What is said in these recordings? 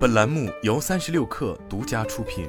本栏目由三十六氪独家出品。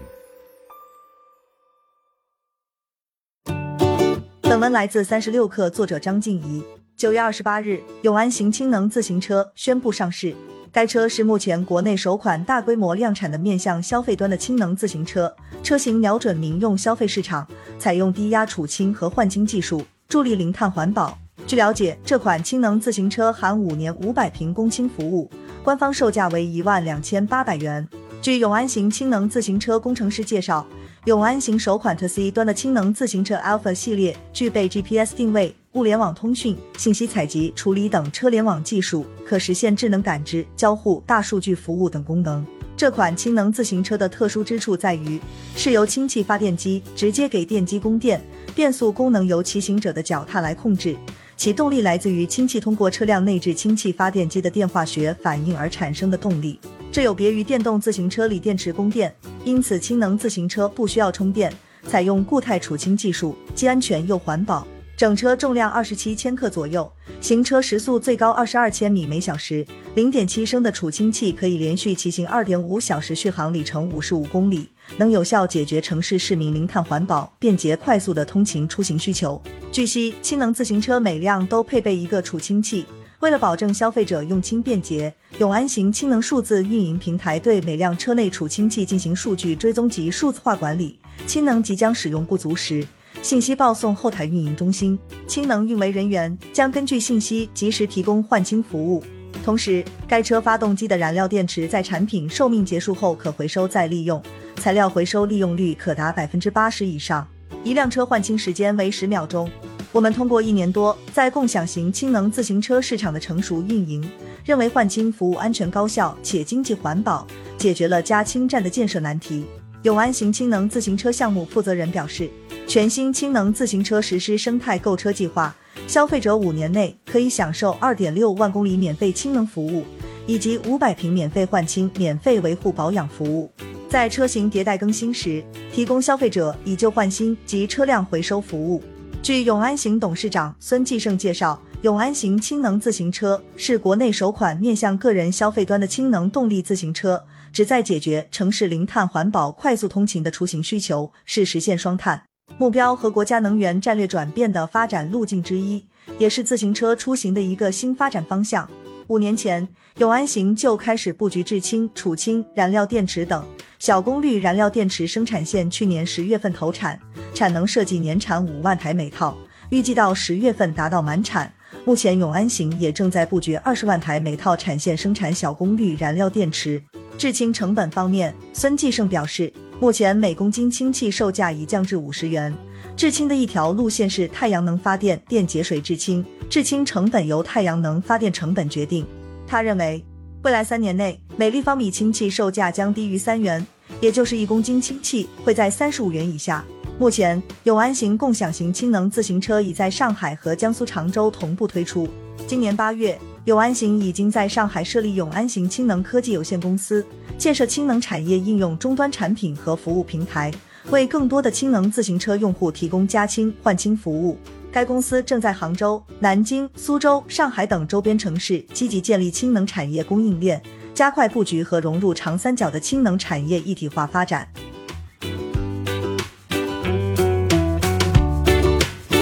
本文来自三十六氪，作者张静怡。九月二十八日，永安行氢能自行车宣布上市。该车是目前国内首款大规模量产的面向消费端的氢能自行车，车型瞄准民用消费市场，采用低压储氢和换氢技术，助力零碳环保。据了解，这款氢能自行车含五年五百平供氢服务，官方售价为一万两千八百元。据永安行氢能自行车工程师介绍，永安行首款 TC 端的氢能自行车 Alpha 系列具备 GPS 定位、物联网通讯、信息采集处理等车联网技术，可实现智能感知、交互、大数据服务等功能。这款氢能自行车的特殊之处在于，是由氢气发电机直接给电机供电，变速功能由骑行者的脚踏来控制。其动力来自于氢气通过车辆内置氢气发电机的电化学反应而产生的动力，这有别于电动自行车锂电池供电，因此氢能自行车不需要充电，采用固态储氢技术，既安全又环保。整车重量二十七千克左右，行车时速最高二十二千米每小时，零点七升的储氢器可以连续骑行二点五小时，续航里程五十五公里，能有效解决城市市民零碳环保、便捷快速的通勤出行需求。据悉，氢能自行车每辆都配备一个储氢器，为了保证消费者用氢便捷，永安行氢能数字运营平台对每辆车内储氢器进行数据追踪及数字化管理。氢能即将使用不足时。信息报送后台运营中心，氢能运维人员将根据信息及时提供换氢服务。同时，该车发动机的燃料电池在产品寿命结束后可回收再利用，材料回收利用率可达百分之八十以上。一辆车换氢时间为十秒钟。我们通过一年多在共享型氢能自行车市场的成熟运营，认为换氢服务安全高效且经济环保，解决了加氢站的建设难题。永安行氢能自行车项目负责人表示。全新氢能自行车实施生态购车计划，消费者五年内可以享受二点六万公里免费氢能服务，以及五百平免费换氢、免费维护保养服务。在车型迭代更新时，提供消费者以旧换新及车辆回收服务。据永安行董事长孙继胜介绍，永安行氢能自行车是国内首款面向个人消费端的氢能动力自行车，旨在解决城市零碳环保、快速通勤的出行需求，是实现双碳。目标和国家能源战略转变的发展路径之一，也是自行车出行的一个新发展方向。五年前，永安行就开始布局制氢、储氢、燃料电池等小功率燃料电池生产线，去年十月份投产，产能设计年产五万台每套，预计到十月份达到满产。目前，永安行也正在布局二十万台每套产线生产小功率燃料电池。制氢成本方面，孙继胜表示。目前每公斤氢气售价已降至五十元。制氢的一条路线是太阳能发电，电解水制氢，制氢成本由太阳能发电成本决定。他认为，未来三年内每立方米氢气售价将低于三元，也就是一公斤氢气会在三十五元以下。目前，永安行共享型氢能自行车已在上海和江苏常州同步推出。今年八月。永安行已经在上海设立永安行氢能科技有限公司，建设氢能产业应用终端产品和服务平台，为更多的氢能自行车用户提供加氢换氢服务。该公司正在杭州、南京、苏州、上海等周边城市积极建立氢能产业供应链，加快布局和融入长三角的氢能产业一体化发展。